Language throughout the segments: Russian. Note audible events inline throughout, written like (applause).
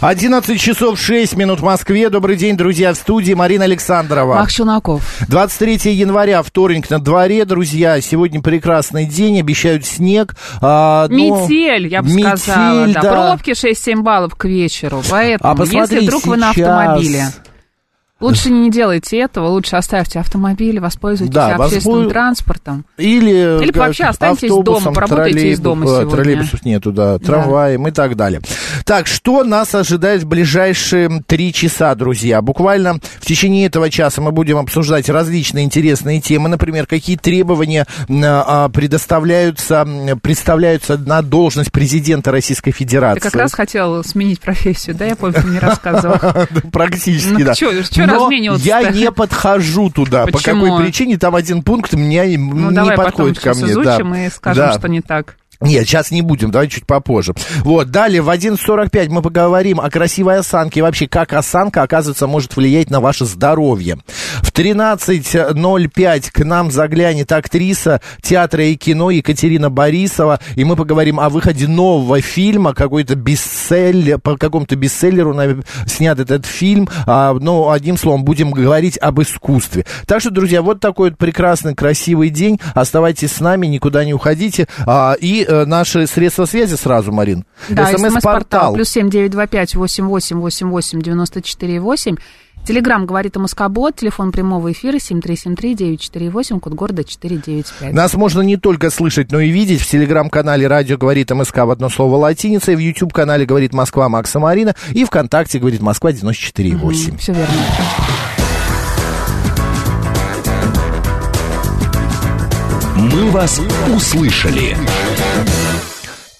11 часов 6 минут в Москве. Добрый день, друзья, в студии Марина Александрова. Мах Челноков. 23 января, вторник на дворе, друзья. Сегодня прекрасный день, обещают снег. А, но- Метель, я бы Метель, сказала. Да. да. Пробки 6-7 баллов к вечеру. Поэтому, А если вдруг вы на сейчас- автомобиле, лучше не делайте этого, лучше оставьте автомобиль, воспользуйтесь Да, общественным воспол- транспортом. Или, Или вообще останьтесь дома, поработайте из дома троллейбус- сегодня. Троллейбусов нету, да, трамваем и так далее. Так, что нас ожидает в ближайшие три часа, друзья? Буквально в течение этого часа мы будем обсуждать различные интересные темы. Например, какие требования м, а, предоставляются, представляются на должность президента Российской Федерации. Ты как раз хотел сменить профессию, да? Я помню, ты мне рассказывал. (laughs) Практически, Ну, да. чё- размениваться-то? я не подхожу туда. По Почему? какой причине? Там один пункт меня не Ну, давай потом подходит ко мне. изучим да. и скажем, Да. что не так. Нет, сейчас не будем, давай чуть попозже. Вот, далее в 11.45 мы поговорим о красивой осанке и вообще, как осанка, оказывается, может влиять на ваше здоровье. В 13.05 к нам заглянет актриса театра и кино Екатерина Борисова, и мы поговорим о выходе нового фильма, какой-то бестселлер, по какому-то бестселлеру снят этот фильм, а, ну, одним словом, будем говорить об искусстве. Так что, друзья, вот такой вот прекрасный, красивый день, оставайтесь с нами, никуда не уходите, А, и наши средства связи сразу, Марин. Да, СМС-портал. плюс семь девять два пять восемь восемь восемь восемь девяносто четыре восемь. Телеграмм говорит о Москобот, телефон прямого эфира семь три семь три девять четыре восемь, код города четыре девять пять. Нас можно не только слышать, но и видеть в телеграм-канале «Радио говорит МСК» в одно слово латиницей, в YouTube-канале «Говорит Москва» Макса Марина и ВКонтакте «Говорит Москва» 94,8. Все верно. «Мы вас услышали».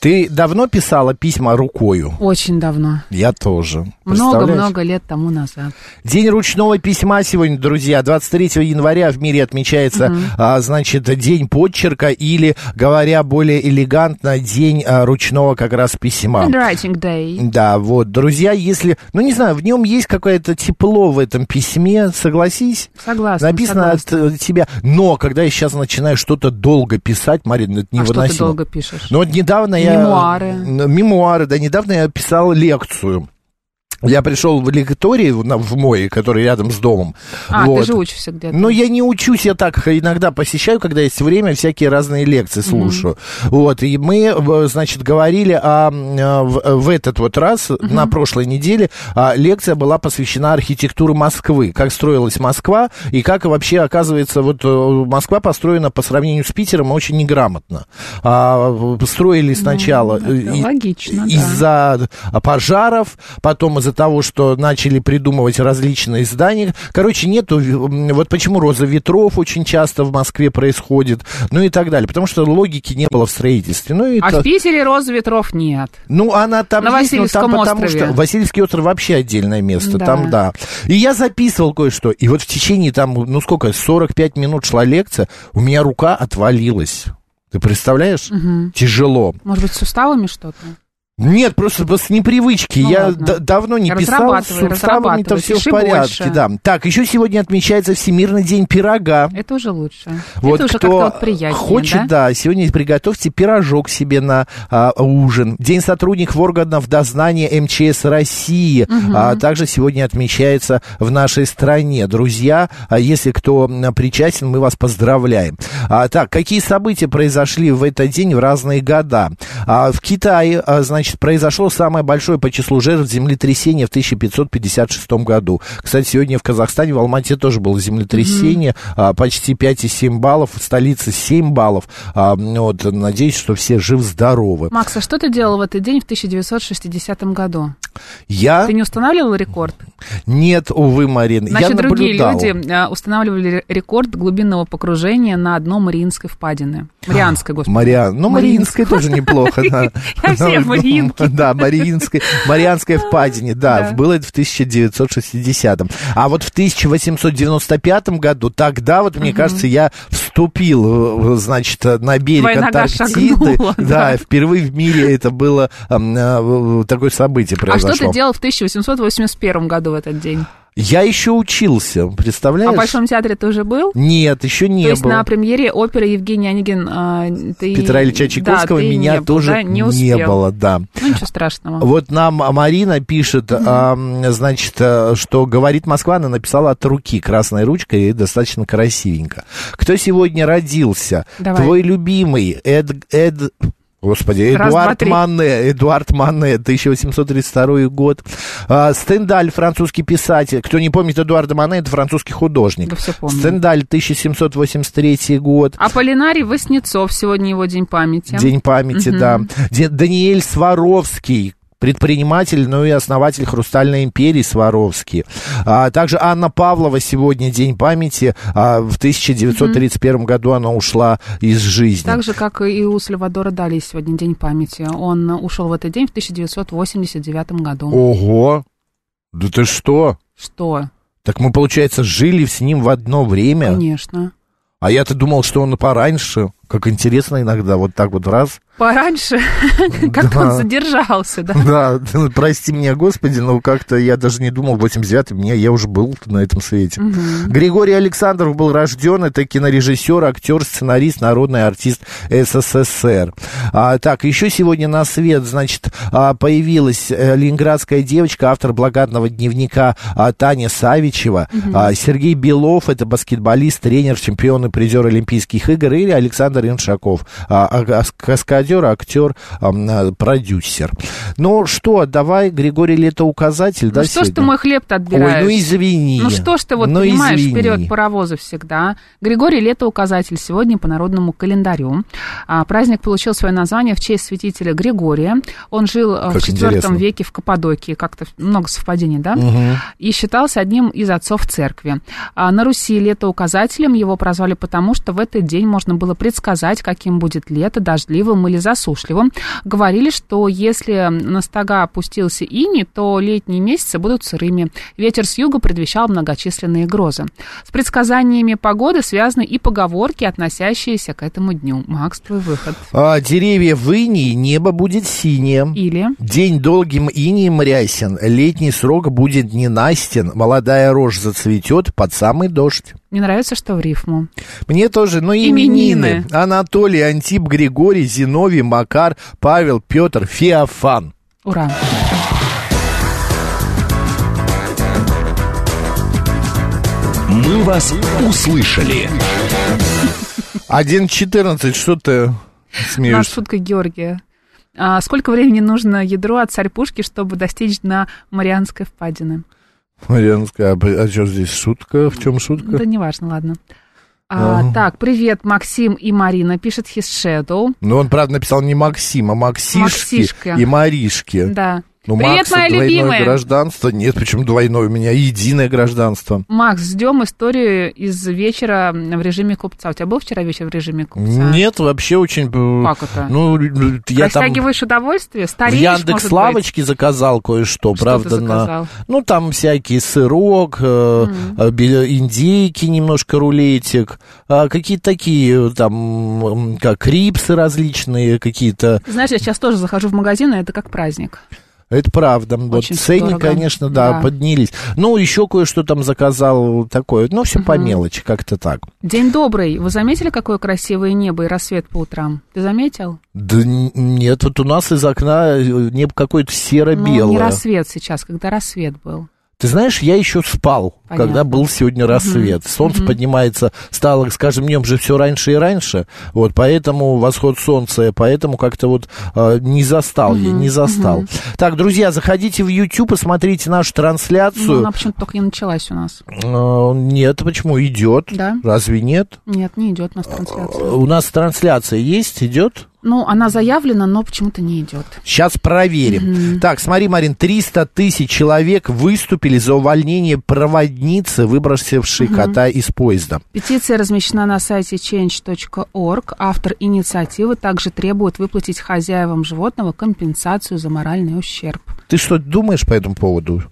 Ты давно писала письма рукою? Очень давно. Я тоже. Много-много лет тому назад. День ручного письма сегодня, друзья. 23 января в мире отмечается, а, значит, День подчерка или, говоря более элегантно, День а, ручного как раз письма. Handwriting Day. Да, вот, друзья, если, ну, не знаю, в нем есть какое-то тепло в этом письме, согласись? Согласна, Написано согласна. от э, тебя. Но, когда я сейчас начинаю что-то долго писать, Марин, это А что невыносимо. ты долго пишешь? Ну, вот недавно я... Мемуары. Мемуары, да, недавно я писал лекцию. Я пришел в лекторий в мой, который рядом с домом. А, Вот. ты же учишься где-то. Но я не учусь, я так иногда посещаю, когда есть время, всякие разные лекции слушаю. Вот, и мы, значит, говорили о, э, в, в этот вот раз, на прошлой неделе, а, лекция была посвящена архитектуре Москвы, как строилась Москва, и как вообще, оказывается, вот э, Москва построена по сравнению с Питером очень неграмотно. А, строили сначала это э, и- логично, да. из-за пожаров, потом из-за того, что начали придумывать различные здания. Короче, нету, м, вот почему роза ветров очень часто в Москве происходит, ну и так далее, потому что логики не было в строительстве. Ну, и А то- в Питере розы ветров нет. ну, она там На есть, но там Васильевском потому острове. что Васильевский остров вообще отдельное место, Да. там да. И я записывал кое-что, и вот в течение там, ну сколько, 45 минут шла лекция, у меня рука отвалилась. Ты представляешь? Тяжело. Может быть, с суставами что-то? Нет, просто с непривычки. Ну я ладно. давно не писал, с суставами-то разрабатывай, все в порядке. больше. Да. Так, еще сегодня отмечается Всемирный день пирога. Это уже лучше. Вот Это уже кто как-то вот приятнее, хочет, да? да? сегодня приготовьте пирожок себе на а, ужин. День сотрудников органов дознания МЧС России. А, также сегодня отмечается в нашей стране. Друзья, а если кто причастен, мы вас поздравляем. А, так, какие события произошли в этот день в разные года? А, в Китае, а, значит, произошло самое большое по числу жертв землетрясения в 1556 году. Кстати, сегодня в Казахстане, в Алмате тоже было землетрясение, а, почти 5,7 баллов, в столице 7 баллов. А, вот, надеюсь, что все жив-здоровы. Макс, а что ты делал в этот день в 1960 году? Я, Ты не устанавливал рекорд? Нет, увы, Марин. Значит, я другие люди а, устанавливали рекорд глубинного погружения на дно Мариинской впадины. Марианской, господи. Мариан. Ну, Мариинская тоже неплохо, да. (laughs) Я все (laughs) Ну, Мариинки. Да, Мариинская, Марианская (laughs) впадине, да, Да. было это в 1960-м. А вот в 1895 году, тогда вот, мне кажется, я вступил, э, значит, на берег Твоя Антарктиды. шагнула, да. Да, впервые в мире это было а, такое событие А произошло. что ты делал в 1881 году в этот день? Я еще учился, представляешь? А в Большом театре ты уже был? Нет, еще не То есть было. на премьере оперы Евгений Онегин а, ты... Петра Ильича Чайковского да, меня не был, тоже да, не, не было, да. Ну, ничего страшного. Вот нам Марина пишет, а, значит, э, что говорит Москва, она написала от руки красной ручкой и достаточно красивенько. Кто сегодня родился? Давай. Твой любимый Эд... Эд... Господи, Раз, Эдуард. Мане, Эдуард Мане, 1832 год. А, Стендаль, французский писатель. Кто не помнит Эдуарда Мане, это французский художник. Да все помню. Стендаль, 1783 год. Аполлинарий Васнецов, сегодня его день памяти. День памяти, да. Де- Даниэль Сваровский, предприниматель, ну и основатель Хрустальной империи Сваровский. А, также Анна Павлова сегодня день памяти. А, в 1931 году она ушла из жизни. Так же, как и у Сальвадора Дали сегодня день памяти. Он ушел в этот день в 1989 году. Ого! Да ты что? Что? Так мы, получается, жили с ним в одно время. Конечно. А я-то думал, что он пораньше. Как интересно иногда, вот так вот раз. Пораньше, (laughs) как он задержался, да? Да, ну, прости меня, Господи, но как-то я даже не думал, в 89-м меня, я уже был на этом свете. Григорий Александров был рожден, это кинорежиссер, актер, сценарист, народный артист СССР. А, так, еще сегодня на свет, значит, а, появилась э, ленинградская девочка, автор благодатного дневника а, Таня Савичева, А, Сергей Белов, это баскетболист, тренер, чемпион и призер Олимпийских игр, или Александр Иншаков, а, каскадер, актер, а, продюсер. Ну что, давай, Григорий Летоуказатель, да, Ну что ж ты сегодня? мой хлеб-то Ой, отбираешь? ну извини. Ну что ж ты вот Ну, понимаешь, извини. вперед паровозы всегда. Григорий Летоуказатель сегодня по народному календарю. А, праздник получил свое название в честь святителя Григория. Он жил в Как IV интересно. веке в Каппадокии, как-то много совпадений, да? И считался одним из отцов церкви. А на Руси летоуказателем его прозвали потому, что в этот день можно было предсказать, каким будет лето, дождливым или засушливым. Говорили, что если на стога опустился ини, то летние месяцы будут сырыми. Ветер с юга предвещал многочисленные грозы. С предсказаниями погоды связаны и поговорки, относящиеся к этому дню. Макс, твой выход. А, деревья в инии, небо будет синее. Или... День долгим инием рясен, летний срок будет ненастен, молодая рожь зацветет под самый дождь. Мне нравится, что в рифму. Мне тоже, ну, Именины. именины. Анатолий, Антип, Григорий, Зиновий, Макар, Павел, Петр, Феофан. Ура! «Мы вас услышали». 1.14, что ты У нас смеешься? шутка Георгия. А сколько времени нужно ядру от царь-пушки, чтобы достичь дна Марианской впадины? Марьянская, а, что здесь шутка? В чем шутка? Да неважно, ладно. А, Так, привет, Максим и Марина, пишет His Shadow. Ну, он, правда, написал не Максим, а Максишки Максишка. и Маришки. Да. Ну, привет, Макса моя двойное любимая. гражданство. Нет, почему двойное? У меня единое гражданство. Макс, ждем историю из вечера в режиме купца. У тебя был вчера вечер в режиме купца? Нет, вообще очень... э, Как это? Ну, э, я там Растягиваешь удовольствие? в Стареешь, Яндекс может быть? Лавочке заказал кое-что, Что правда, ты на... Ну, там всякий сырок, бе- индейки, немножко рулетик, а, какие-то такие, там, как рипсы различные, какие-то... Знаешь, я сейчас тоже захожу в магазин, и это как праздник. Это правда. Вот Очень ценник, дорого. конечно, да, Да. поднялись. Ну, еще кое-что там заказал такое. Ну, все по мелочи, как-то так. День добрый. Вы заметили, какое красивое небо и рассвет по утрам? Ты заметил? Да нет, вот у нас из окна э, небо какое-то Ну, серо-белое. не рассвет сейчас, когда рассвет был. Ты знаешь, я еще спал, Понятно. когда был сегодня рассвет. Солнце поднимается, стало, скажем, днем же все раньше и раньше. Вот поэтому восход солнца, поэтому как-то вот э, не застал я, не застал. Так, друзья, заходите в YouTube и смотрите нашу Ну, трансляцию. она почему-то только не началась у нас. Э, Нет, почему идет? Да? Разве нет? Нет, не идет у нас трансляция. У нас трансляция есть, идет? Ну, она заявлена, но почему-то не идет. Сейчас проверим. Так, смотри, Марин, 300 тысяч человек выступили за увольнение проводницы, выбросившей кота из поезда. Петиция размещена на сайте change.org. Автор инициативы также требует выплатить хозяевам животного компенсацию за моральный ущерб. Ты что думаешь по этому поводу?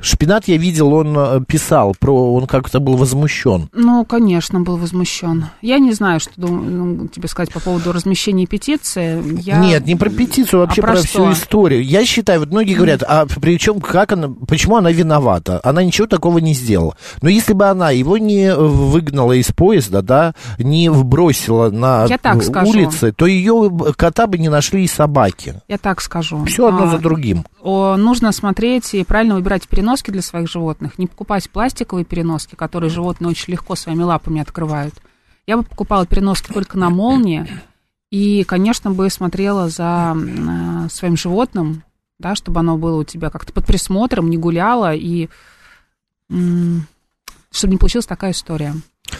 Шпинат я видел, он э, писал, про, он как-то был возмущен. Ну, конечно, был возмущен. Я не знаю, что дум- тебе сказать по поводу размещения петиции. Я... Нет, не про петицию, вообще А про про, что? всю историю. Я считаю, вот многие говорят, а причем как она, почему она виновата? Она ничего такого не сделала. Но если бы она его не выгнала из поезда, да, не вбросила на скажу. улицы, то ее кота бы не нашли и собаки. Я так скажу. Все одно А, за другим. Нужно смотреть и правильно выбирать переноски для своих животных. Не покупать пластиковые переноски, которые животные очень легко своими лапами открывают. Я бы покупала переноски только на молнии и, конечно, бы смотрела за э, своим животным, да, чтобы оно было у тебя как-то под присмотром, не гуляло и чтобы не получилась такая история.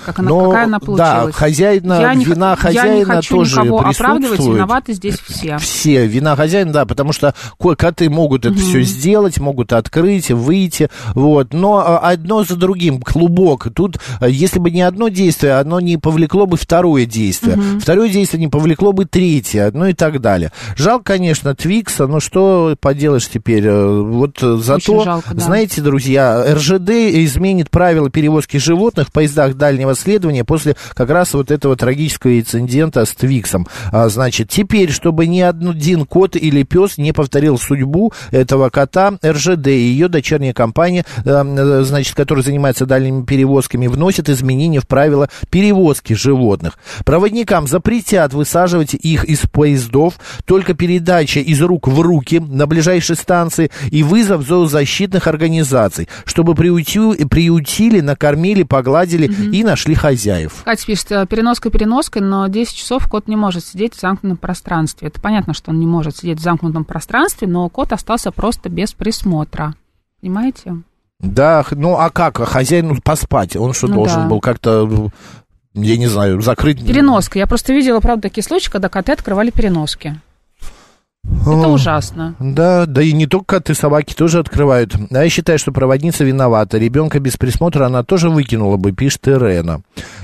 Как она, Но, какая она да, получилась. хозяина, я не, вина х- я не хозяина хочу тоже никого оправдывать, виноваты здесь все. Все, вина хозяина, да, потому что ко- коты могут это все сделать, могут открыть, выйти, вот, но а, одно за другим, клубок, тут, а, если бы не одно действие, оно не повлекло бы второе действие, второе действие не повлекло бы третье, ну и так далее. Жалко, конечно, Твикса, но что поделаешь теперь, э, вот зато, жалко, да. знаете, друзья, РЖД изменит правила перевозки животных в поездах дальнего следования после как раз вот этого трагического инцидента с Твиксом. А, значит, теперь, чтобы ни один кот или пес не повторил судьбу этого кота, РЖД и ее дочерняя компания, э, значит, которая занимается дальними перевозками, вносит изменения в правила перевозки животных. Проводникам запретят высаживать их из поездов, только передача из рук в руки на ближайшей станции и вызов зоозащитных организаций, чтобы приютю- приютили, накормили, погладили и нашли хозяев. Катя пишет, э, переноска переноской, но 10 часов кот не может сидеть в замкнутом пространстве. Это понятно, что он не может сидеть в замкнутом пространстве, но кот остался просто без присмотра. Понимаете? Да, ну а как? А Хозяину поспать? Он что, Ну должен да. был как-то, ну, я не знаю, закрыть... Переноска. Я просто видела, правда, такие случаи, когда коты открывали переноски. Это ужасно. Да, да и не только коты, собаки тоже открывают. А я считаю, что проводница виновата. Ребенка без присмотра она тоже выкинула бы, пишет Ирена.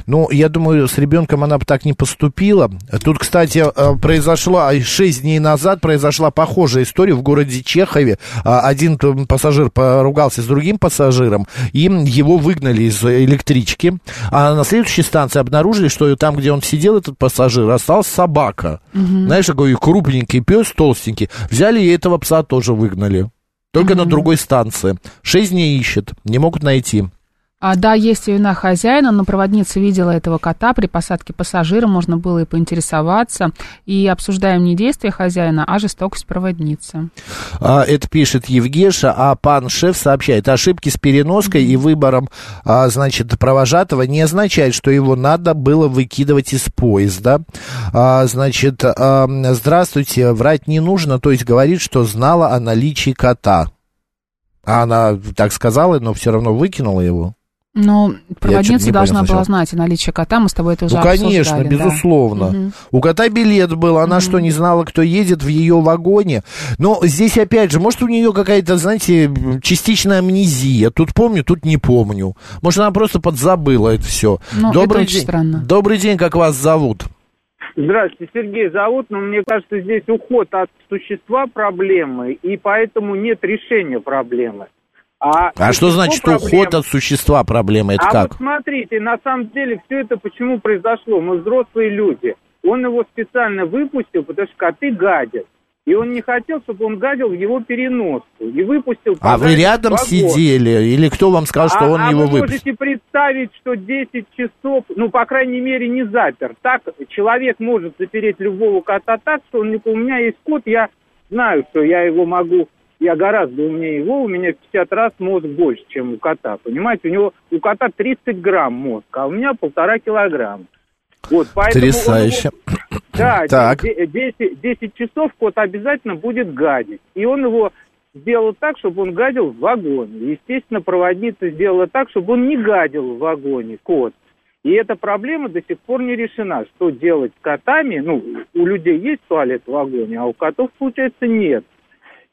Ну, я думаю, с ребенком она бы так не поступила. Тут, кстати, э, произошла, 6 дней назад произошла похожая история в городе Чехове. А, Один пассажир поругался с другим пассажиром, и его выгнали из электрички. А на следующей станции обнаружили, что там, где он сидел, этот пассажир, осталась собака. Знаешь, такой крупненький пес, толстенький. Взяли и этого пса тоже выгнали. Только на другой станции. Шесть дней ищет, не могут найти. А, да, есть вина хозяина, но проводница видела этого кота при посадке пассажира, можно было и поинтересоваться. И обсуждаем не действия хозяина, а жестокость проводницы. А, это пишет Евгеша, а пан шеф сообщает, ошибки с переноской и выбором, а, значит, провожатого не означает, что его надо было выкидывать из поезда. А, значит, а, здравствуйте, врать не нужно, то есть говорит, что знала о наличии кота. А она так сказала, но все равно выкинула его. Но проводница должна была знать о наличии кота, мы с тобой это уже Ну, конечно, обсуждали, да. безусловно. Мгм. У кота билет был, она что, не знала, кто едет в ее вагоне? Но здесь, опять же, может, у нее какая-то, знаете, частичная амнезия. Тут помню, тут не помню. Может, она просто подзабыла это все. Ну, это очень день. странно. Добрый день, как вас зовут? Здравствуйте, Сергей зовут, но мне кажется, здесь уход от существа проблемы, и поэтому нет решения проблемы. А, А что значит проблемы- уход от существа проблемы? Это а как? вот смотрите, на самом деле все это почему произошло? Мы взрослые люди. Он его специально выпустил, потому что коты гадят. И он не хотел, чтобы он гадил в его переноску. И выпустил... А вы рядом вагон. сидели? Или кто вам сказал, что а, он а его вы выпустил? можете представить, что 10 часов, ну, по крайней мере, не запер. Так человек может запереть любого кота так, что он, у меня есть кот, я знаю, что я его могу, я гораздо умнее его, у меня в 50 раз мозг больше, чем у кота, понимаете? У него, у кота 30 грамм мозг, а у меня полтора килограмма. Вот, поэтому он Потрясающе. да, (clears throat) Так. де- де- 10, 10 часов кот обязательно будет гадить. И он его сделал так, чтобы он гадил в вагоне. Естественно, проводница сделала так, чтобы он не гадил в вагоне, кот. И эта проблема до сих пор не решена. Что делать с котами? Ну, у людей есть туалет в вагоне, а у котов, получается, нет.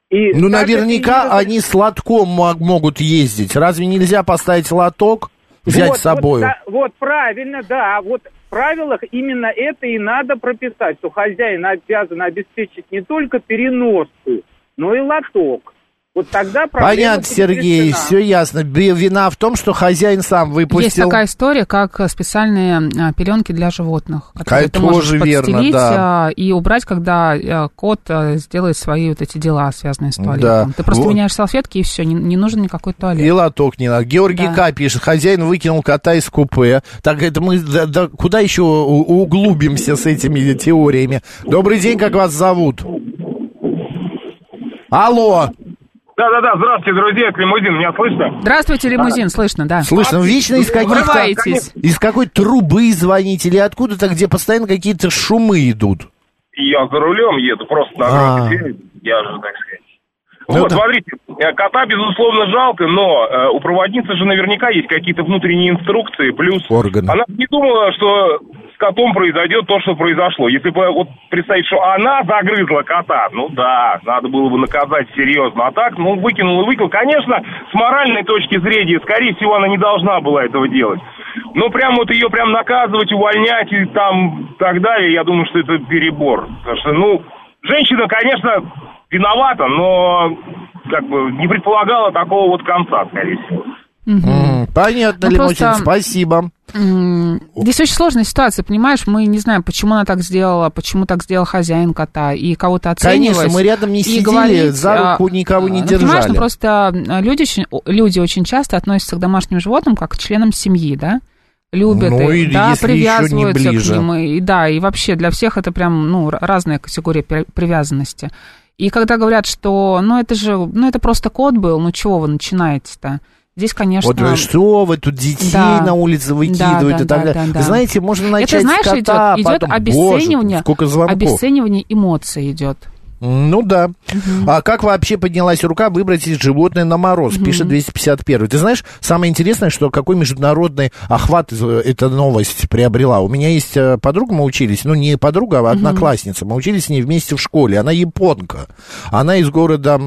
И ну, наверняка это... они с лотком могут ездить. Разве нельзя поставить лоток, взять вот, с собой? Вот, да, вот правильно, да. Вот в правилах именно это и надо прописать, что хозяин обязан обеспечить не только переноску, но и лоток. Вот тогда Понятно, Сергей, решена. все ясно. Вина в том, что хозяин сам выпустил. Есть такая история, как специальные а, пеленки для животных, которые Это ты можешь верно, да. А, и убрать, когда а, кот сделает свои вот эти дела, связанные с туалетом. Да. Ты просто вот. меняешь салфетки, и все, не, не нужен никакой туалет. И лоток не надо. Георгий да. К. пишет, хозяин выкинул кота из купе. Так это мы да, да, куда еще углубимся с этими теориями? Добрый день, как вас зовут? Алло. Да-да-да, здравствуйте, друзья, это лимузин, меня слышно? Здравствуйте, лимузин, слышно, да. Слышно, вечно из каких-то... Из какой трубы звоните или откуда-то, где постоянно какие-то шумы идут. Я за рулем еду, просто на а. я же, так сказать. Ну, вот, да. смотрите, э, кота, безусловно, жалко, но э, у проводницы же наверняка есть какие-то внутренние инструкции, плюс Органы. она не думала, что с котом произойдет то, что произошло. Если бы вот представить, что она загрызла кота, ну да, надо было бы наказать серьезно. А так, ну, выкинул и выкинул. Конечно, с моральной точки зрения, скорее всего, она не должна была этого делать. Но прям вот ее прям наказывать, увольнять и там так далее, я думаю, что это перебор. Потому что, ну, женщина, конечно, виновата, но как бы не предполагала такого вот конца, скорее всего. Угу. Понятно, ну, Лимутин, просто... спасибо. Здесь очень сложная ситуация, понимаешь? Мы не знаем, почему она так сделала, почему так сделал хозяин кота, и кого-то оценивать. Конечно, мы рядом не сидели, говорить, за руку никого не ну, держали. Понимаешь, ну, просто люди очень, люди очень часто относятся к домашним животным как к членам семьи, да? любят ну, их, да, привязываются к ним, и да, и вообще для всех это прям, ну, разная категория привязанности. И когда говорят, что, ну, это же, ну, это просто кот был, ну, чего вы начинаете-то? Здесь, конечно... Вот что вы тут детей да. на улице выкидывают да, да, и так далее. Да, да, да. Знаете, можно начать Это, знаешь, кота, идет, идет обесценивание, Боже, сколько обесценивание эмоций идет. Ну да. Угу. А как вообще поднялась рука выбросить животное на мороз, угу. пишет 251. Ты знаешь, самое интересное, что какой международный охват эта новость приобрела. У меня есть э, подруга, мы учились, ну не подруга, а одноклассница. Угу. Мы учились с ней вместе в школе. Она японка. Она из города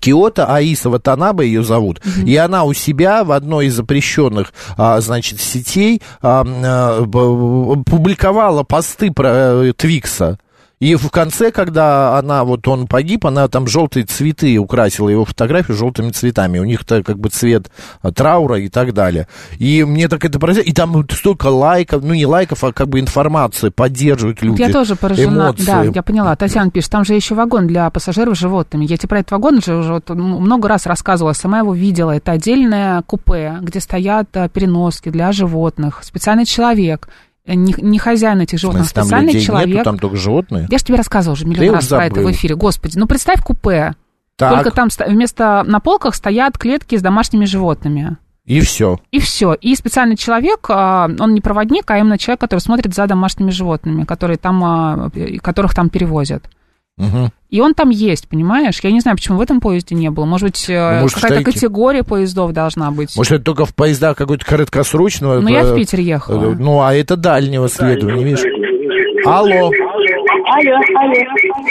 Киото Аисова Танаба ее зовут, mm-hmm. и она у себя в одной из запрещенных, а, значит, сетей а, а, публиковала посты про а, Твикса. И в конце, когда она, вот он погиб, она там желтые цветы украсила его фотографию желтыми цветами. У них-то как бы цвет а, траура и так далее. И мне так это поразило. И там столько лайков, ну не лайков, а как бы информации поддерживают люди. Я тоже поражена. Эмоции. Да, я поняла. Татьяна пишет, там же еще вагон для пассажиров с животными. Я тебе про этот вагон уже, уже вот много раз рассказывала, сама его видела. Это отдельное купе, где стоят а, переноски для животных. Специальный человек не, не хозяин этих животных, смысле, специальный людей человек. Нету, там только животные. Я же тебе рассказывала уже миллион раз про это в эфире. Господи, ну представь купе. Так. Только там вместо на полках стоят клетки с домашними животными. И все. И все. И специальный человек, а, он не проводник, а именно человек, который смотрит за домашними животными, которые там, а, которых там перевозят. Угу. И он там есть, понимаешь? Я не знаю, почему в этом поезде не было. Может быть, э, ну, какая-то категория поездов должна быть. Может, это только в поездах какой-то краткосрочного... Ну, я в Питер ехала. Э, ну, а это дальнего следования, видишь? Алло. Алло, алло.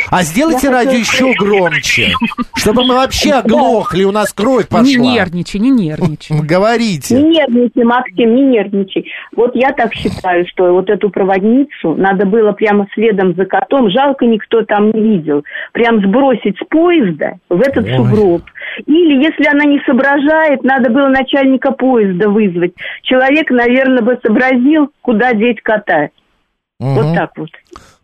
А сделайте Я радио хочу... еще громче, (laughs) чтобы мы вообще оглохли, у нас кровь пошла. Не нервничай, не нервничай. (laughs) Говорите. Не нервничай, Максим, не нервничай. Вот я так считаю, что вот эту проводницу надо было прямо следом за котом, жалко никто там не видел, прям сбросить с поезда в этот Ой. сугроб. Или, если она не соображает, надо было начальника поезда вызвать. Человек, наверное, бы сообразил, куда деть кота. Угу. Вот так вот.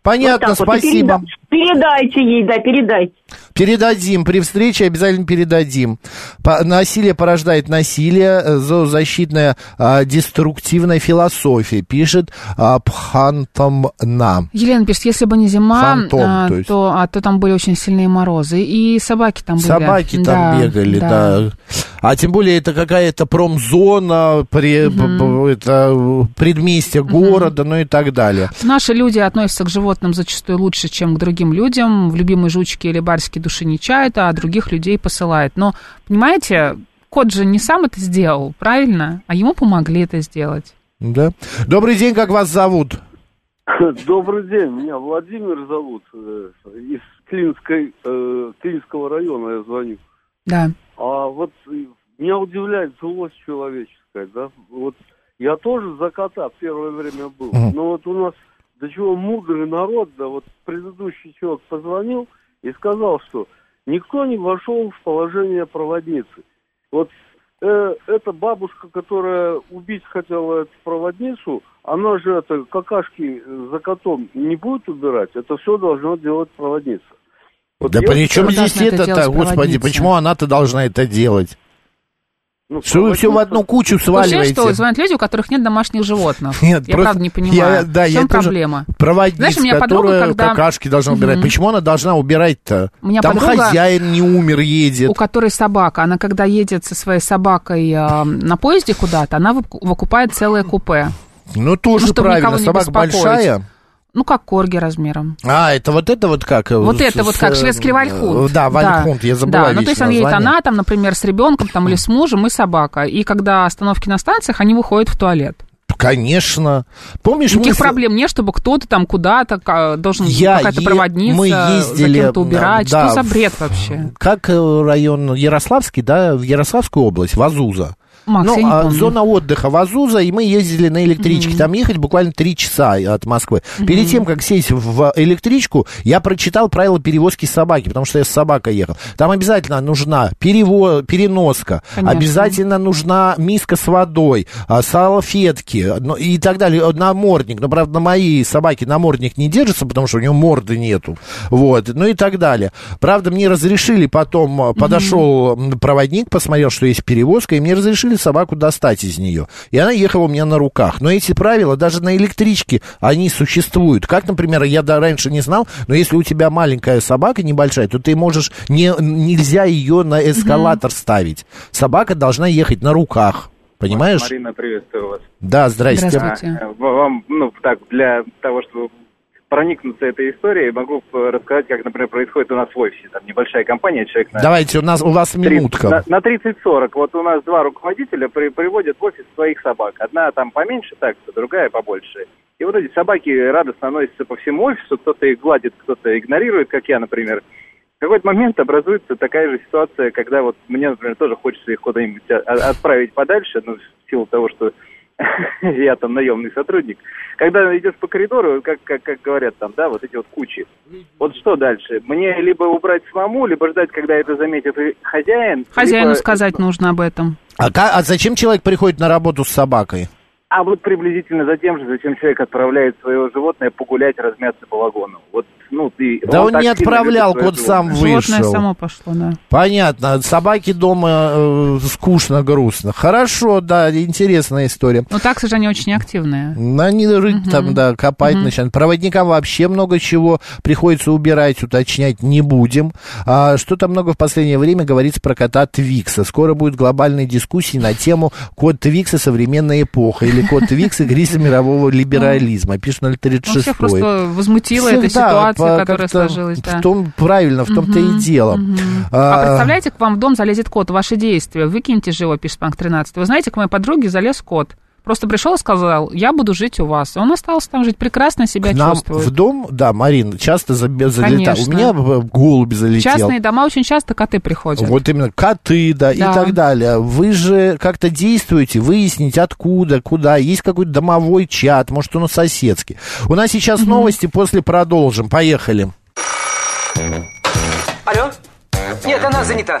Понятно, вот спасибо. Вот. Передайте ей, да, передайте. Передадим, при встрече обязательно передадим. По, насилие порождает насилие, э, зоозащитная а, деструктивная философия, пишет а, Пхантамна. Елена пишет, если бы не зима, Фантом, а, то, есть. то, а, то там были очень сильные морозы, и собаки там были. Собаки там да, бегали, да. да. А тем более это какая-то промзона, при, угу. это предместье города, угу. ну и так далее. Наши люди относятся к животным зачастую лучше, чем к другим людям. В любимой жучке или барсике души не чает, а других людей посылает. Но, понимаете, кот же не сам это сделал, правильно? А ему помогли это сделать. Да. Добрый день, как вас зовут? (laughs) Добрый день, меня Владимир зовут, э, из Клинской, э, Клинского района я звоню. Да. А вот э, меня удивляет злость человеческая, да, вот я тоже за кота первое время был, но вот у нас до чего мудрый народ, да, вот предыдущий человек позвонил и сказал, что никто не вошел в положение проводницы. Вот э, эта бабушка, которая убить хотела эту проводницу, она же это какашки за котом не будет убирать, это все должна делать проводница. Вот да при чем здесь это-то, господи, почему она-то должна это делать? Ну, Что вы все в одну кучу Вообще, сваливаете? что звонят люди, у которых нет домашних животных. (laughs) Нет, я правда не понимаю. я- да, в я чем тоже- проблема? Проводница, Знаешь, у меня подруга, когда- какашки должна убирать. Мгм. Почему она должна убирать-то? У меня Там подруга- хозяин не умер, едет. У которой собака, она когда едет со своей собакой э, на поезде куда-то, она выку- выкупает целое купе. Ну, тоже чтобы правильно. Собака большая. Ну, как корги размером. А, это вот это вот как? Вот С- это вот как с, шведский э, вальхунд. Да, вальхунд, я забываю Да, ну то есть он едет, название. она там, например, с ребенком там, или с мужем и собака. И когда остановки на станциях, они выходят в туалет. Конечно. Помнишь, Никаких мы проблем нет, чтобы кто-то там куда-то должен Я какая-то проводница мы ездили, за кем-то убирать. да, Что за бред вообще? Как э, район Ярославский, да, в Ярославскую область, Вазуза. Макс, ну, я не а, помню. зона отдыха Вазуза, и мы ездили на электричке. Там ехать буквально три часа от Москвы. Перед тем, как сесть в электричку, я прочитал правила перевозки собаки, потому что я с собакой ехал. Там обязательно нужна перево... переноска, Конечно. обязательно нужна миска с водой, а, салфетки ну, и так далее, намордник. Но, правда, на моей собаке намордник не держится, потому что у нее морды нету. Вот, ну и так далее. Правда, мне разрешили потом, а, подошел м, проводник, посмотрел, что есть перевозка, и мне разрешили собаку достать из нее. И она ехала у меня на руках. Но эти правила даже на электричке, они существуют. Как, например, я да, раньше не знал, но если у тебя маленькая собака небольшая, то ты можешь, не, нельзя ее на эскалатор ставить. Собака должна ехать на руках. Понимаешь? Марина, приветствую вас. Да, здрасте. А, Вам, ну, так, для того, чтобы проникнуться этой историей, могу э, рассказать, как, например, происходит у нас в офисе. Там небольшая компания, человек на... Давайте, у нас у вас 30 минутка. На, на 30-40. Вот у нас два руководителя при- приводят в офис своих собак. Одна там поменьше такса, другая побольше. И вот эти собаки радостно носятся по всему офису. Кто-то их гладит, кто-то игнорирует, как я, например. В какой-то момент образуется такая же ситуация, когда вот мне, например, тоже хочется их куда-нибудь о- отправить подальше, ну, в силу того, что (laughs) я там наемный сотрудник. Когда идешь по коридору, как, как, как говорят там, да, вот эти вот кучи. Вот что дальше? Мне либо убрать самому, либо ждать, когда это заметит и хозяин. Хозяину либо- сказать нужно об этом. А, а зачем человек приходит на работу с собакой? А вот приблизительно за тем же, зачем человек отправляет своего животное погулять, размяться по вагону. Вот, ну, ты... Да он так не отправлял, кот сам животное. вышел. Животное само пошло, да. Понятно. Собаки дома э, скучно, грустно. Хорошо, да, интересная история. Но так, к сожалению, очень активные. Они рыть там, да, копать Мгм. начинают. Проводникам вообще много чего приходится убирать, уточнять не будем. А, что-то много в последнее время говорится про кота Твикса. Скоро будет глобальные дискуссии на тему кот Твикса современная эпоха или кот Твикса гриза мирового либерализма. Пишет Ну, 036. всех просто возмутила эта да, ситуация, которая сложилась. В Да. том, правильно, в том-то и дело. А, А представляете, к вам в дом залезет кот, ваши действия, выкиньте же его, пишет Панк 13. Вы знаете, к моей подруге залез кот. Просто пришел и сказал, я буду жить у вас. И он остался там жить, прекрасно себя К нам чувствует. в дом, да, Марин, часто залетал. У меня э, голубь залетел. частные дома очень часто коты приходят. Вот именно коты, да, и Да. так далее. Вы же как-то действуете, выяснить откуда, куда. Есть какой-то домовой чат, может, он соседский. У нас сейчас новости, после продолжим. Поехали. Алло? Нет, она занята.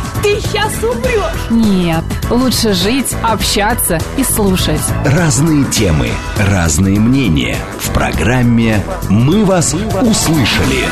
ты сейчас умрешь. Нет, лучше жить, общаться и слушать. Разные темы, разные мнения. В программе «Мы вас услышали».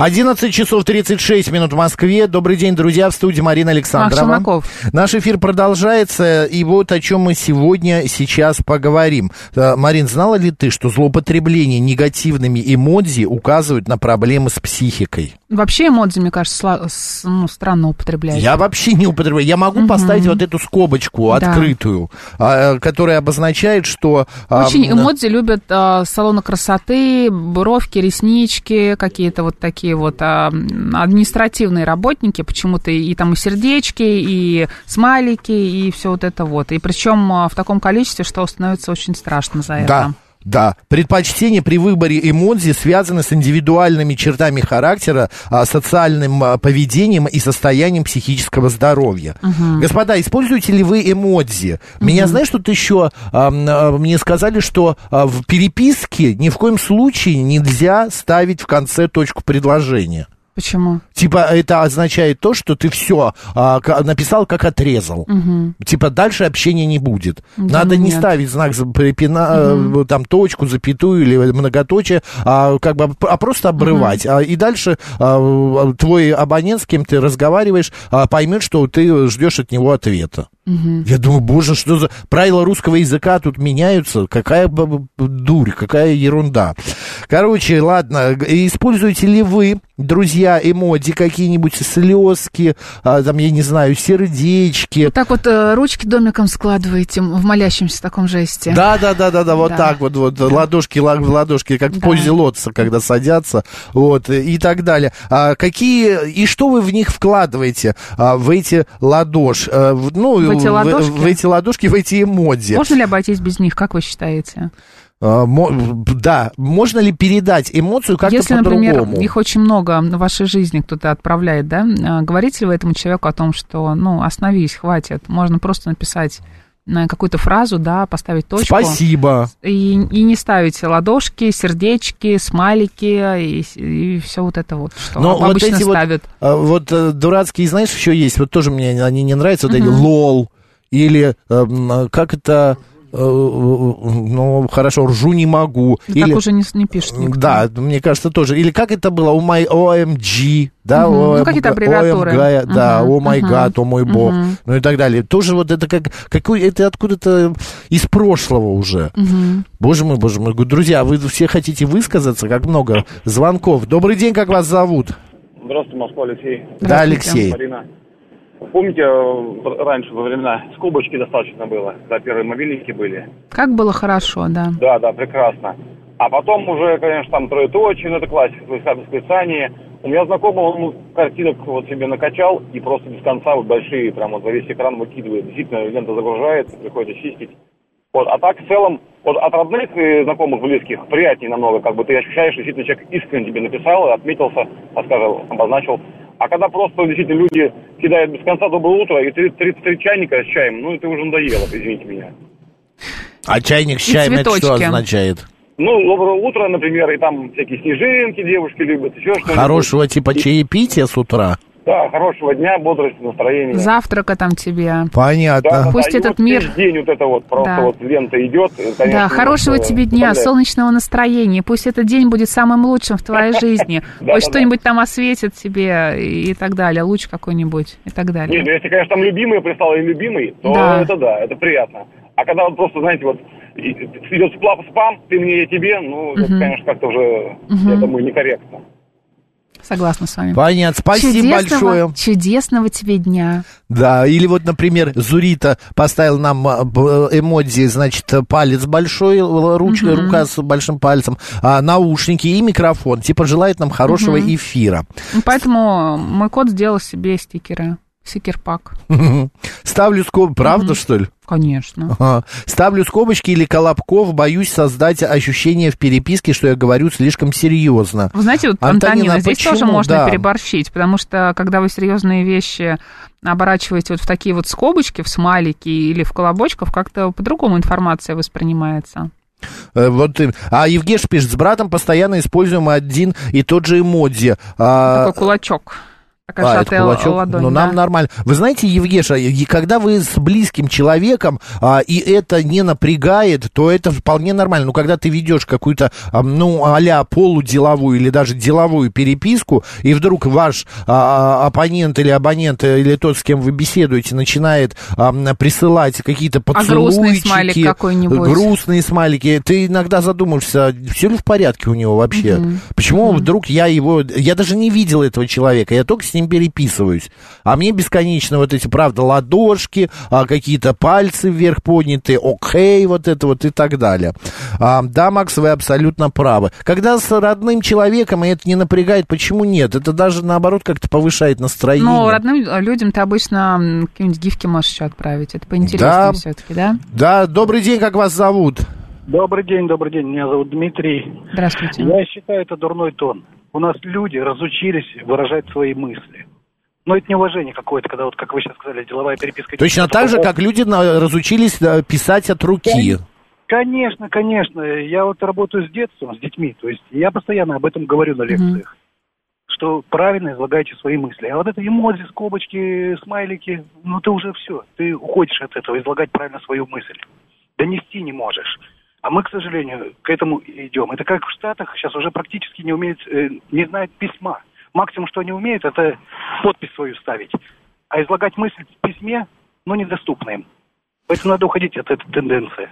11 часов 36 минут в Москве. Добрый день, друзья, в студии Марина Александрова. Наш эфир продолжается, и вот о чем мы сегодня сейчас поговорим. Э, Марин, знала ли ты, что злоупотребление негативными эмодзи указывают на проблемы с психикой? Вообще эмодзи, мне кажется, ну, странно употреблять. Я вообще не употребляю. Я могу поставить вот эту скобочку Да. открытую, а, которая обозначает, что... а, Очень эмодзи любят а, салоны красоты, бровки, реснички, какие-то вот такие вот а, административные работники, почему-то и там и сердечки, и смайлики, и все вот это вот. И причем а, в таком количестве, что становится очень страшно за это. Да. Да, предпочтения при выборе эмодзи связаны с индивидуальными чертами характера, а, социальным а, поведением и состоянием психического здоровья. Господа, используете ли вы эмодзи? Меня, знаешь, тут еще а, мне сказали, что в переписке ни в коем случае нельзя ставить в конце точку предложения. Почему? Типа это означает то, что ты все написал, как отрезал. Мгм. Типа дальше общения не будет. Да Надо ну не нет. ставить знак припина, э, там точку, запятую или многоточие, а как бы а просто обрывать. А, и дальше а, твой абонент, с кем ты разговариваешь, а, поймет, что ты ждешь от него ответа. Я думаю, боже, что за правила русского языка тут меняются? Какая дурь, какая ерунда. Короче, ладно, используете ли вы, друзья, эмодзи какие-нибудь слезки, а, там, я не знаю, сердечки? Вот так вот э, ручки домиком складываете в молящемся таком жесте. Да, да, да, да, да, вот Да. так вот, вот, ладошки ла- в ладошки, как в Да. позе лотца, когда садятся, вот, и так далее. А какие, и что вы в них вкладываете, а, в эти ладош, а, в- ну, В эти ладошки? в эти ладошки, в эти эмодзи? Можно ли обойтись без них, как вы считаете? А, да, можно ли передать эмоцию как-то Если, например, их очень много в вашей жизни кто-то отправляет, да, а, говорите ли вы этому человеку о том, что, ну, остановись, хватит, можно просто написать на какую-то фразу, да, поставить точку. Спасибо. И, и не ставить ладошки, сердечки, смайлики и, все вот это вот, что Но вот обычно эти вот, ставят. а, вот э, дурацкие, знаешь, еще есть, вот тоже мне они не нравятся, вот эти лол, или эм, как это, э, ну, хорошо, ржу не могу. Так или, уже не, не пишет никто. Да, мне кажется, тоже. Или как это было? О май OMG, да? Мгм. Ну, OMG, какие-то аббревиатуры. OMG, да, Мгм, о май гад, о мой бог, ну и так далее. Тоже вот это как, какой, это откуда-то из прошлого уже. Мгм. Боже мой, боже мой. Друзья, вы все хотите высказаться, как много звонков. Добрый день, как вас зовут? Здравствуйте, Москва, Алексей. Да, Алексей. Марина. Помните, э, раньше во времена скобочки достаточно было, когда первые мобильники были? Как было хорошо, да. Да, да, прекрасно. А потом уже, конечно, там троеточие, ну это классика, восклицание. У меня знакомый, он картинок вот себе накачал и просто без конца вот большие, прям вот за весь экран выкидывает. Действительно, лента загружается, приходится чистить. Вот, а так в целом, вот от родных и знакомых, близких приятнее намного, как бы ты ощущаешь, что действительно человек искренне тебе написал, отметился, скажем, обозначил. А когда просто действительно люди кидают без конца доброе утро и 33 чайника с чаем, ну это уже надоело, извините меня. А чайник с И чаем это что означает? Ну, доброе утро, например, и там всякие снежинки девушки любят, еще что-нибудь. Хорошего типа чаепития с утра? Да, хорошего дня, бодрости, настроения. Завтрака там тебе. Понятно. Да, Пусть да, этот вот мир- день вот это вот, просто Да. вот лента идет. конечно, да, хорошего вот, тебе дня, поздравляю. солнечного настроения. Пусть этот день будет самым лучшим в твоей (laughs) жизни. Пусть что-нибудь там осветит тебе и так далее, луч какой-нибудь и так Нет, далее. ну если, конечно, там любимый прислал и любимый, то это да, это приятно. А когда вот просто, знаете, вот идет спам, ты мне, я тебе, ну, это, конечно, как-то уже, я думаю, некорректно. Согласна с вами. Понятно, спасибо чудесного, большое. Чудесного тебе дня. Да, или вот, например, Зурита поставил нам а, б- эмодзи, значит, палец большой, ручка, Мгм. рука с большим пальцем, а, наушники и микрофон. Типа желает нам хорошего Мгм. эфира. Ну, Поэтому мой кот сделал себе стикеры. Стикер-пак. (laughs) Ставлю скоб... Правда, что ли? Конечно. Ага. Ставлю скобочки или колобков, боюсь создать ощущение в переписке, что я говорю слишком серьезно. Вы знаете, вот, Антонина, Антонина, здесь почему? тоже можно Да. переборщить, потому что когда вы серьезные вещи оборачиваете вот в такие вот скобочки, в смайлики или в колобочков, как-то по-другому информация воспринимается. Э, Вот, а Евгеш пишет, с братом постоянно используем один и тот же эмодзи. А, Такой кулачок. Такая А, это кулачок. ладонь, ну, да. нам нормально. Вы знаете, Евгеша, когда вы с близким человеком, а, и это не напрягает, то это вполне нормально. Ну, когда ты ведешь какую-то, а, ну, а-ля полуделовую или даже деловую переписку, и вдруг ваш а, оппонент или абонент, или тот, с кем вы беседуете, начинает а, присылать какие-то А поцелуйчики. грустный смайлик какой-нибудь? Грустные смайлики. Ты иногда задумаешься, все ли в порядке у него вообще? Мгм. Почему вдруг я его... Я даже не видел этого человека, я только с ним переписываюсь. А мне бесконечно вот эти, правда, ладошки, а, какие-то пальцы вверх поднятые, окей, вот это вот и так далее. А, да, Макс, вы абсолютно правы. Когда с родным человеком, и это не напрягает, почему нет? Это даже, наоборот, как-то повышает настроение. Ну, родным людям ты обычно какие-нибудь гифки можешь еще отправить. Это Да. поинтереснее все-таки, да? Да, добрый день, как вас зовут? Добрый день, добрый день. Меня зовут Дмитрий. Здравствуйте. Я считаю, это дурной тон. У нас люди разучились выражать свои мысли. Но это неуважение какое-то, когда вот, как вы сейчас сказали, деловая переписка. Точно так же, как люди разучились э, писать от руки. Конечно, конечно. Я вот работаю с детством, с детьми. То есть я постоянно об этом говорю на лекциях. Что правильно излагайте свои мысли. А вот это эмодзи, скобочки, смайлики, ну ты уже все. Ты уходишь от этого, излагать правильно свою мысль. Донести не можешь. А мы, к сожалению, к этому идем. Это как в Штатах сейчас уже практически не умеют, э, не знают письма. Максимум, что они умеют, это подпись свою ставить. А излагать мысль в письме, ну, недоступно им. Поэтому надо уходить от этой тенденции.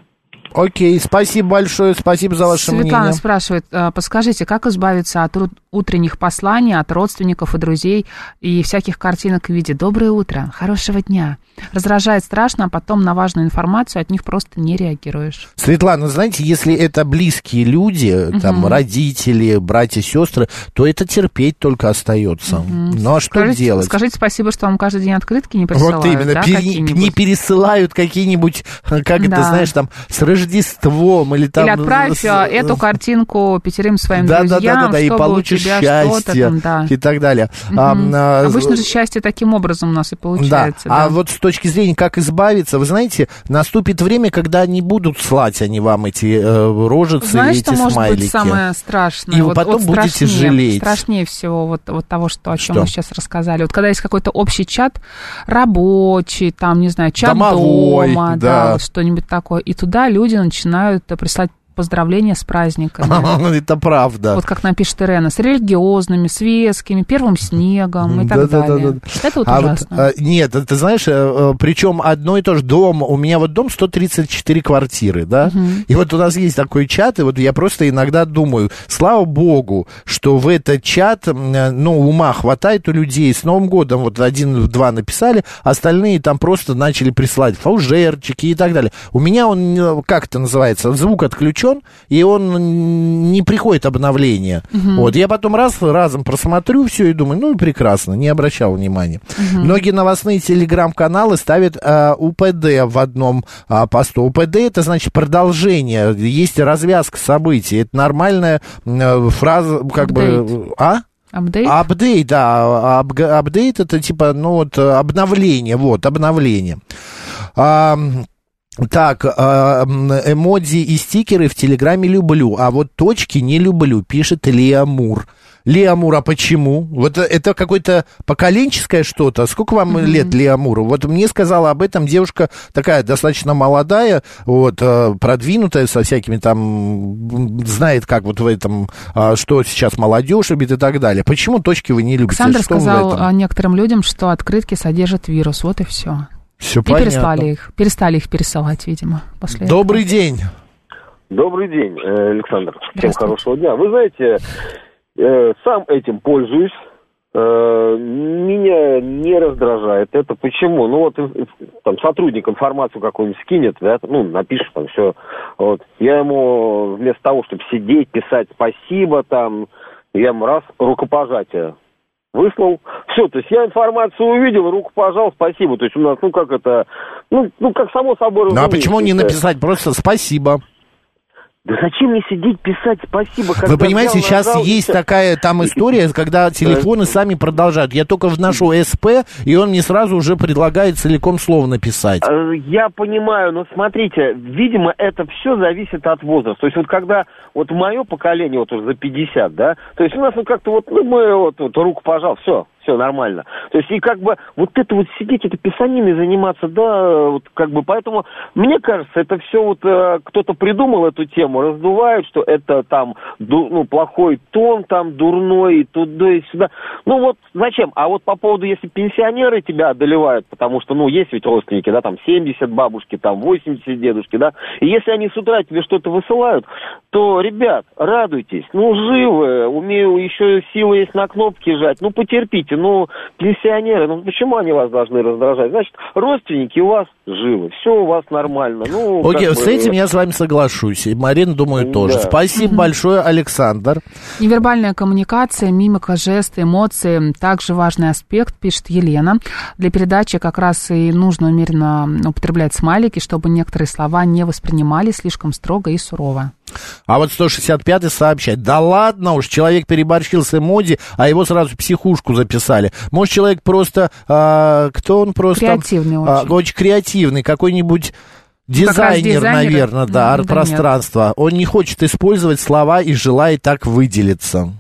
Окей, спасибо большое, спасибо за ваше Светлана мнение. спрашивает, э, подскажите, как избавиться от утренних посланий от родственников и друзей и всяких картинок в виде «доброе утро», «хорошего дня». Раздражает страшно, а потом на важную информацию от них просто не реагируешь. Светлана, знаете, если это близкие люди, там, Мгм. родители, братья, сестры, то это терпеть только остается. Ну, а что скажите, делать? Скажите спасибо, что вам каждый день открытки не присылают, Вот именно, да, пере- не пересылают какие-нибудь, как это, Да. знаешь, там, с Рождеством или там... Или отправь с- э, эту картинку пятерым своим да, друзьям, да, да, да, да, и получишь тебя счастье там, да. и так далее. Мгм. А, а, Обычно же счастье таким образом у нас и получается. Да. да. А вот с точки зрения, как избавиться, вы знаете, наступит время, когда не будут слать они вам эти э, рожицы Знаешь, и что эти может смайлики. быть самое страшное? И вы потом будете страшнее, жалеть. Страшнее всего вот, вот того, что, о чем Что? мы сейчас рассказали. Вот когда есть какой-то общий чат рабочий, там, не знаю, чат Домовой, дома, да. вот что-нибудь такое. И туда люди начинают прислать поздравления с праздниками. (laughs) Это правда. Вот как нам пишет Ирена, с религиозными, светскими, первым снегом и так далее. Это вот А ужасно. э, нет, ты знаешь, причем одно и то же дом, у меня вот дом 134 квартиры, да, и вот у нас есть такой чат, и вот я просто иногда думаю, слава богу, что в этот чат, э, ну, ума хватает у людей, с Новым годом вот один-два написали, остальные там просто начали присылать фаужерчики и так далее. У меня он, э, как это называется, звук отключен, и он не приходит обновление. Мгм. Вот, я потом раз, разом просмотрю все и думаю, ну, прекрасно, не обращал внимания. Мгм. Многие новостные телеграм-каналы ставят а, УПД в одном а, посту. УПД это значит продолжение, есть развязка событий. Это нормальная м, фраза, как бы... Апдейт. А? Апдейт? Апдейт, да. Апдейт это типа, ну вот, обновление, вот, обновление. А, так, а, эмодзи и стикеры в Телеграме люблю, а вот точки не люблю, пишет Леа Мур. Леа Мур, а почему? Вот это какое-то поколенческое что-то. Сколько вам лет, Леа Муру? Вот мне сказала об этом девушка такая достаточно молодая, вот, э, продвинутая, со всякими там, знает, как вот в этом, а, что сейчас молодежь любит и так далее. Почему точки вы не любите? Александр Что сказал некоторым людям, что открытки содержат вирус. Вот и все. Все И понятно. перестали их, перестали их пересылать, видимо, после этого. Добрый день. Добрый день, э, Александр. Всем хорошего дня. Вы знаете, э, сам этим пользуюсь. Э, Меня не раздражает это. Почему? Ну вот там сотрудник информацию какую-нибудь скинет, да, ну, напишет там все. Вот. Я ему вместо того, чтобы сидеть, писать спасибо, там, я ему раз рукопожатие выслал. Все, то есть я информацию увидел, руку пожал, спасибо. То есть у нас, ну как это, ну, ну как само собой Ну а почему не написать просто спасибо? Да зачем мне сидеть писать спасибо? когда Вы понимаете, взял, сейчас нажал, есть такая там (laughs) история, когда телефоны сами продолжают. Я только вношу СП, и он мне сразу уже предлагает целиком слово написать. Э, Я понимаю, но смотрите, видимо, это все зависит от возраста. То есть вот когда вот мое поколение, вот уже за 50, да, то есть у нас ну как-то вот, ну, мы вот, вот руку пожал, все, все нормально. То есть, и как бы вот это вот сидеть, это писаниной заниматься, да, вот как бы, поэтому, мне кажется, это все вот э, кто-то придумал эту тему, раздувают, что это там, ду, ну, плохой тон там, дурной, и туда и сюда. Ну вот, зачем? А вот по поводу, если пенсионеры тебя одолевают, потому что, ну, есть ведь родственники, да, там 70 бабушки, там 80 дедушки, да, и если они с утра тебе что-то высылают, то, ребят, радуйтесь, ну, живы, умею, еще силы есть на кнопки жать, ну, потерпите, ну, пенсионеры, ну, почему они вас должны раздражать? Значит, родственники у вас живы, все у вас нормально, ну, Окей, с бы, этим я с вами соглашусь. И Марина, думаю, тоже. Да. Спасибо большое, Александр. Невербальная коммуникация, мимика, жесты, эмоции – также важный аспект, пишет Елена. Для передачи как раз и нужно умеренно употреблять смайлики, чтобы некоторые слова не воспринимали слишком строго и сурово. А вот 165-й сообщает, да ладно уж, человек переборщил с эмоди, а его сразу в психушку записали. Может, человек просто, а, кто он просто? Креативный А, очень. очень креативный, какой-нибудь Ну, Дизайнер, дизайнеры. наверное, да, М, да. Он не хочет использовать слова и желает так выделиться.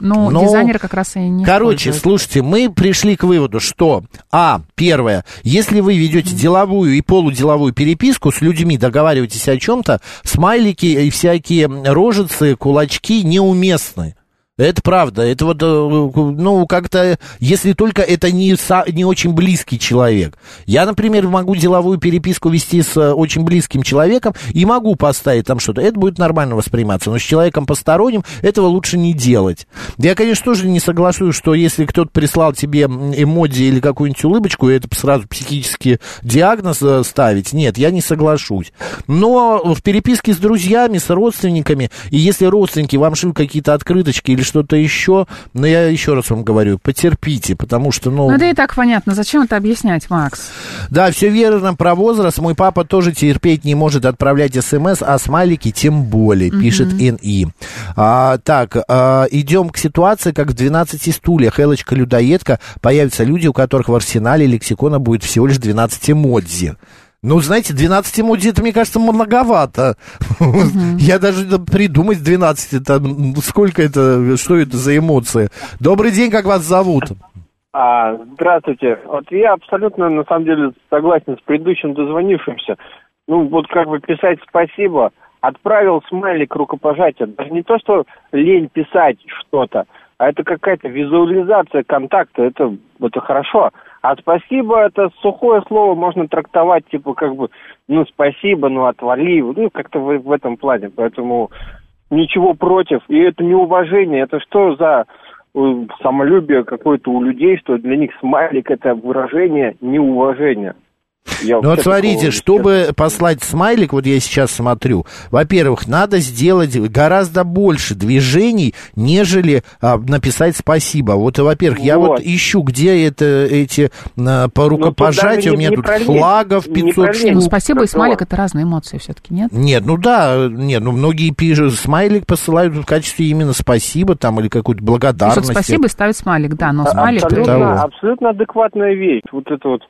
Ну, Но- дизайнеры как раз и не Короче, используют. слушайте, мы пришли к выводу, что, а, первое, если вы ведете деловую и полуделовую переписку с людьми, договариваетесь о чем-то, смайлики и всякие рожицы, кулачки неуместны. Это правда. Это вот, э, ну, как-то, если только это не, не очень близкий человек. Я, например, могу деловую переписку вести с э, очень близким человеком и могу поставить там что-то. Это будет нормально восприниматься. Но с человеком посторонним этого лучше не делать. Я, конечно, тоже не соглашусь, что если кто-то прислал тебе эмодзи или какую-нибудь улыбочку, это сразу психический диагноз э, ставить. Нет, я не соглашусь. Но в переписке с друзьями, с родственниками, и если родственники вам шлют какие-то открыточки или что-то еще, но я еще раз вам говорю, потерпите, потому что, ну... Ну, это и так понятно. Зачем это объяснять, Макс? Да, все верно про возраст. Мой папа тоже терпеть не может отправлять смс, а смайлики тем более, пишет НИ. А, так, а, идем к ситуации, как в 12 стульях. Элочка-людоедка. Появятся люди, у которых в арсенале лексикона будет всего лишь 12 эмодзи. Ну, знаете, 12 эмодзи, это, мне кажется, многовато. Я даже да, придумать 12, это, м, сколько это, что это за эмоции. Добрый день, как вас зовут? А, здравствуйте. Вот я абсолютно, на самом деле, согласен с предыдущим дозвонившимся. Ну, вот как бы писать спасибо, отправил смайлик рукопожатия. Даже не то, что лень писать что-то, а это какая-то визуализация контакта, это, это хорошо. А спасибо, это сухое слово можно трактовать, типа, как бы, ну, спасибо, ну, отвали, ну, как-то в, в этом плане. Поэтому ничего против. И это неуважение. Это что за э, самолюбие какое-то у людей, что для них смайлик это выражение неуважения. Я Ну вот смотрите, такого чтобы послать смайлик, вот я сейчас смотрю, во-первых, надо сделать гораздо больше движений, нежели а, написать спасибо. Вот, во-первых, я вот Вот. ищу, где это эти а, по рукопожатию, у меня не тут пролезть, флагов не 500 пролезть. штук. Ну, спасибо и смайлик то. это разные эмоции все-таки, нет? Нет, ну да, нет, ну многие пишут, смайлик посылают в качестве именно спасибо там или какую-то Пишут благодарность. спасибо и ставят смайлик, да, но А- смайлик... абсолютно, абсолютно адекватная вещь. Вот это вот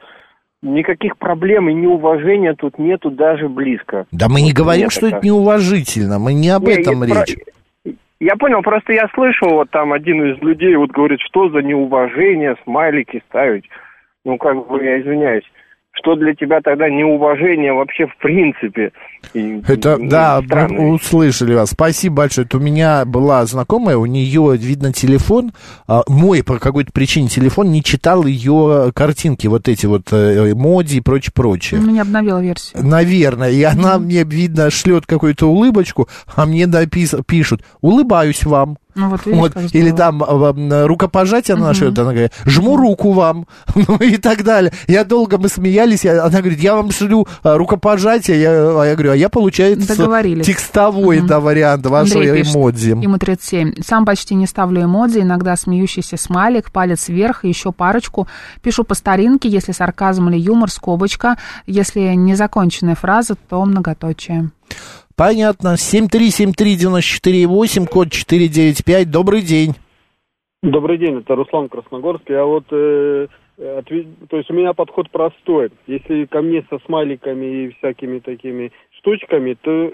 никаких проблем и неуважения тут нету даже близко. Да мы не Вот говорим, что это неуважительно, мы не об Не, этом я про- речь. Я понял, просто я слышал, вот там один из людей вот говорит, что за неуважение смайлики ставить. Ну, как бы, я извиняюсь, что для тебя тогда неуважение вообще в принципе? И- Это, и- да, странно. мы услышали вас. Спасибо большое. Это у меня была знакомая, у нее, видно, телефон, а, мой по какой-то причине телефон не читал ее картинки, вот эти вот э, эмодзи и прочее, прочее. Ну, не обновила версию. Наверное. И она мне, видно, шлет какую-то улыбочку, а мне напис... пишут, улыбаюсь вам. Ну, вот видишь, Вот, или там э, рукопожатие она Мгм. шлет, она говорит, жму руку вам, (laughs) ну и так далее. Я долго, мы смеялись, я- она говорит, я вам шлю э, рукопожатие, я, а я говорю, а я, получается, текстовой, Мгм. да, вариант вашего Андрей пишет, эмодзи. Ему 37. Сам почти не ставлю эмодзи, иногда смеющийся смайлик, палец вверх и еще парочку. Пишу по старинке, если сарказм или юмор, скобочка. Если незаконченная фраза, то многоточие. Понятно. 7373948, код 495. Добрый день. Добрый день, это Руслан Красногорский. А вот, э, э, отве- то есть у меня подход простой. Если ко мне со смайликами и всякими такими штучками, то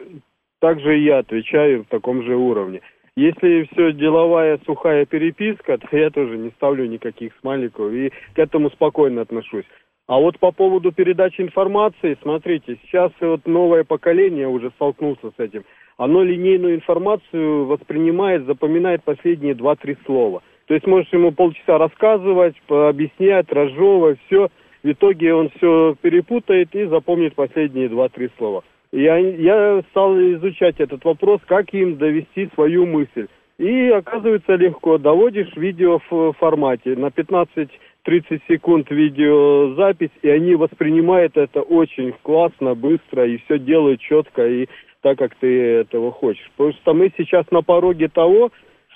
также и я отвечаю в таком же уровне. Если все деловая сухая переписка, то я тоже не ставлю никаких смайликов и к этому спокойно отношусь. А вот по поводу передачи информации, смотрите, сейчас вот новое поколение уже столкнулся с этим. Оно линейную информацию воспринимает, запоминает последние два-три слова. То есть можешь ему полчаса рассказывать, объяснять, разжевывать, все. В итоге он все перепутает и запомнит последние два-три слова. Я, я стал изучать этот вопрос, как им довести свою мысль. И оказывается легко. Доводишь видео в формате на 15-30 секунд видеозапись, и они воспринимают это очень классно, быстро, и все делают четко, и так, как ты этого хочешь. Потому что мы сейчас на пороге того,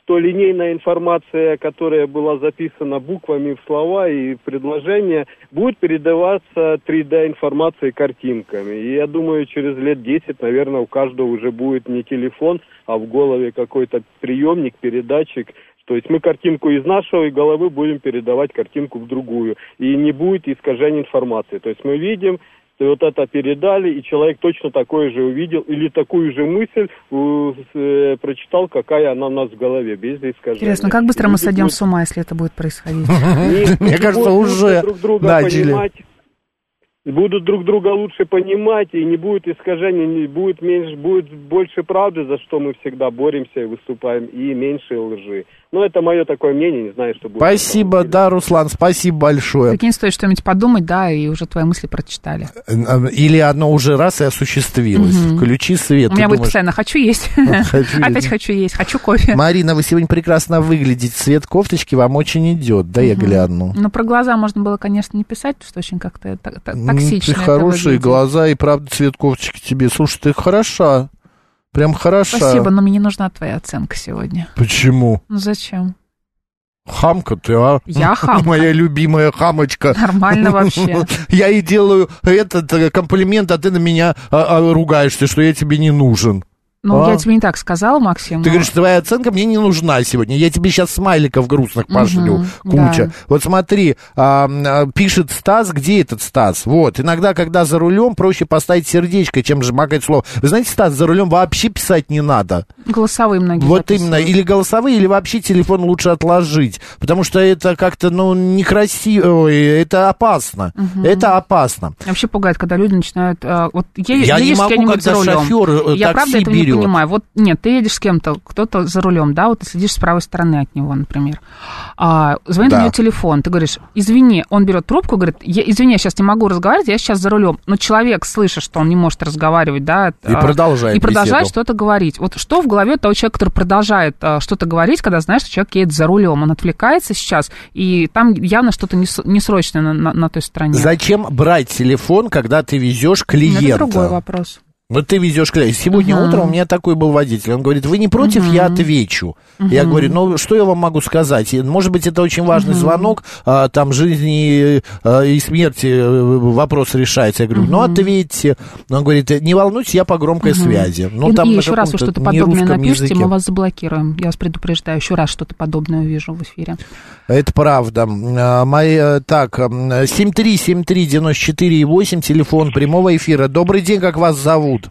что линейная информация, которая была записана буквами в слова и в предложения, будет передаваться 3D-информацией картинками. И я думаю, через лет 10, наверное, у каждого уже будет не телефон, а в голове какой-то приемник, передатчик, то есть мы картинку из нашей головы будем передавать картинку в другую. И не будет искажения информации. То есть мы видим, и вот это передали, и человек точно такое же увидел, или такую же мысль э, прочитал, какая она у нас в голове, без искажения. Интересно, как быстро мы сойдем с ума, если это будет происходить? (laughs) Мне кажется, уже начали будут друг друга лучше понимать, и не будет искажений, не будет меньше, будет больше правды, за что мы всегда боремся и выступаем, и меньше лжи. Ну, это мое такое мнение, не знаю, что будет. Спасибо, да, Руслан, спасибо большое. Прикинь, стоит что-нибудь подумать, да, и уже твои мысли прочитали. Или одно уже раз и осуществилось. Угу. Включи свет. У меня будет постоянно «хочу есть», (laughs) (laughs) опять «хочу есть», «хочу кофе». Марина, вы сегодня прекрасно выглядите, цвет кофточки вам очень идет, да, я гляну. Ну, про глаза можно было, конечно, не писать, что очень как-то токсично Ты хорошие глаза, и правда цвет кофточки тебе. Слушай, ты хороша. Прям хорошо. Спасибо, но мне не нужна твоя оценка сегодня. Почему? Ну зачем? Хамка ты, а? Я (laughs) хамка. Моя любимая хамочка. Нормально (laughs) вообще. Я ей делаю этот э, комплимент, а ты на меня а, а, ругаешься, что я тебе не нужен. Ну, а? я тебе не так сказал, Максим. Ты но... говоришь, твоя оценка мне не нужна сегодня. Я тебе сейчас смайликов грустных пошлю. Угу, куча. Да. Вот смотри, а, пишет Стас, где этот Стас? Вот, иногда, когда за рулем, проще поставить сердечко, чем жмакать слово. Вы знаете, Стас, за рулем вообще писать не надо. Голосовые многие Вот именно. Или голосовые, или вообще телефон лучше отложить. Потому что это как-то, ну, некрасиво, это опасно. Угу. Это опасно. Вообще пугает, когда люди начинают... А, вот я, я не могу, когда шофер э, я, правда, это берет понимаю. Вот нет, ты едешь с кем-то, кто-то за рулем, да, вот ты сидишь с правой стороны от него, например. А, звонит да. у него телефон, ты говоришь, извини, он берет трубку, говорит, я, извини, я сейчас не могу разговаривать, я сейчас за рулем. Но человек, слыша, что он не может разговаривать, да, и а, продолжает, и продолжает что-то говорить. Вот что в голове того человека, который продолжает а, что-то говорить, когда знаешь, что человек едет за рулем, он отвлекается сейчас, и там явно что-то несрочное на, на, на той стороне. Зачем брать телефон, когда ты везешь клиента? Это другой вопрос. Вот ты везешь клей. Сегодня uh-huh. утром у меня такой был водитель. Он говорит, вы не против, uh-huh. я отвечу. Uh-huh. Я говорю, ну что я вам могу сказать? Может быть, это очень важный uh-huh. звонок, а, там жизни а, и смерти э, вопрос решается. Я говорю, uh-huh. ну ответьте. Он говорит, не волнуйтесь, я по громкой uh-huh. связи. Ну, и, там и еще раз вы что-то подобное напишите, языке. мы вас заблокируем. Я вас предупреждаю, еще раз что-то подобное увижу в эфире. Это правда. А, мои, э, так, 7373948, телефон прямого эфира. Добрый день, как вас зовут?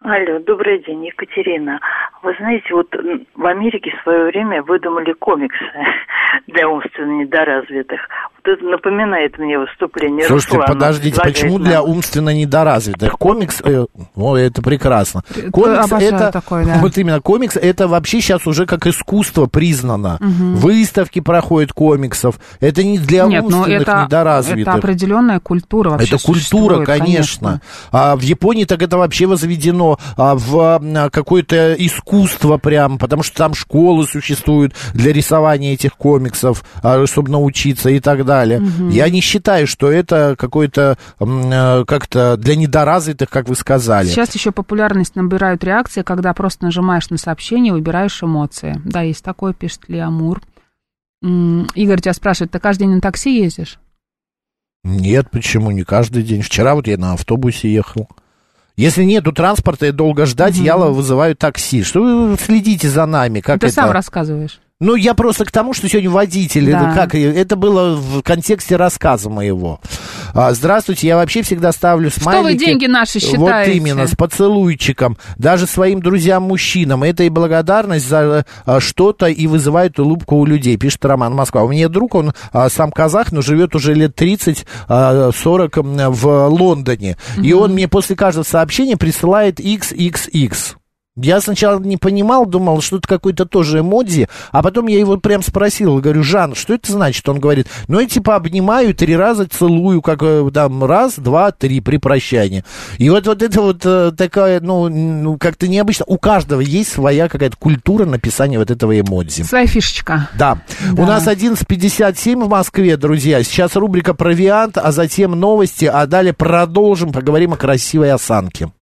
Алло, добрый день, Екатерина. Вы знаете, вот в Америке в свое время выдумали комиксы (laughs) для умственно недоразвитых. Напоминает мне выступление Слушайте, Руслана. подождите, почему для умственно недоразвитых? Комикс, э, о, это прекрасно. Комикс это, такой, (laughs) да. вот именно, комикс это вообще сейчас уже как искусство признано. Угу. Выставки проходят комиксов. Это не для Нет, умственных это, недоразвитых. Это определенная культура вообще Это культура, конечно. конечно. А в Японии так это вообще возведено а, в какое-то искусство прям, потому что там школы существуют для рисования этих комиксов, а, чтобы научиться и так далее. Угу. Я не считаю, что это какой-то э, как-то для недоразвитых, как вы сказали. Сейчас еще популярность набирают реакции, когда просто нажимаешь на сообщение, выбираешь эмоции. Да, есть такое, пишет Леамур. Игорь тебя спрашивает, ты каждый день на такси ездишь? Нет, почему не каждый день? Вчера вот я на автобусе ехал. Если нету транспорта и долго ждать, угу. я вызываю такси. Что вы следите за нами? Как Ты это? сам рассказываешь. Ну, я просто к тому, что сегодня водитель, да. это, как, это было в контексте рассказа моего. А, здравствуйте, я вообще всегда ставлю смайлики. вы деньги наши считаете? Вот именно, с поцелуйчиком. Даже своим друзьям-мужчинам. Это и благодарность за а, что-то и вызывает улыбку у людей, пишет Роман Москва. У меня друг, он а, сам казах, но живет уже лет 30-40 а, в Лондоне. И он мне после каждого сообщения присылает XXX. Я сначала не понимал, думал, что это какой-то тоже эмодзи, а потом я его прям спросил, говорю, Жан, что это значит? Он говорит, ну, я типа обнимаю, три раза целую, как э, там раз, два, три при прощании. И вот, вот это вот э, такая, ну, ну, как-то необычно. У каждого есть своя какая-то культура написания вот этого эмодзи. Своя фишечка. Да. да. У нас 11.57 в Москве, друзья. Сейчас рубрика «Провиант», а затем новости, а далее продолжим, поговорим о красивой осанке.